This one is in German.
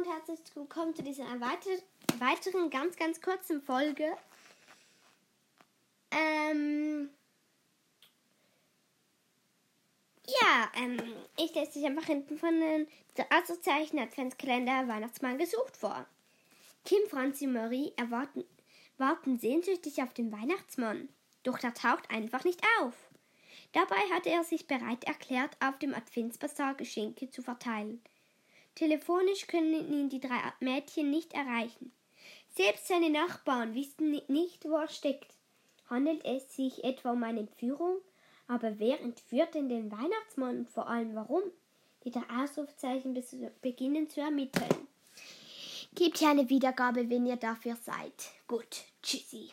und herzlich willkommen zu dieser weiteren ganz, ganz kurzen Folge. Ähm ja, ähm, ich lese dich einfach hinten von den Asozialchen Adventskalender Weihnachtsmann gesucht vor. Kim, Franzi und Marie erwarten, warten sehnsüchtig auf den Weihnachtsmann, doch der taucht einfach nicht auf. Dabei hatte er sich bereit erklärt, auf dem Adventsbasar Geschenke zu verteilen. Telefonisch können ihn die drei Mädchen nicht erreichen. Selbst seine Nachbarn wissen nicht, wo er steckt. Handelt es sich etwa um eine Entführung? Aber wer entführt denn den Weihnachtsmann und vor allem warum? Die drei Ausrufzeichen beginnen zu ermitteln. Gebt hier eine Wiedergabe, wenn ihr dafür seid. Gut, tschüssi.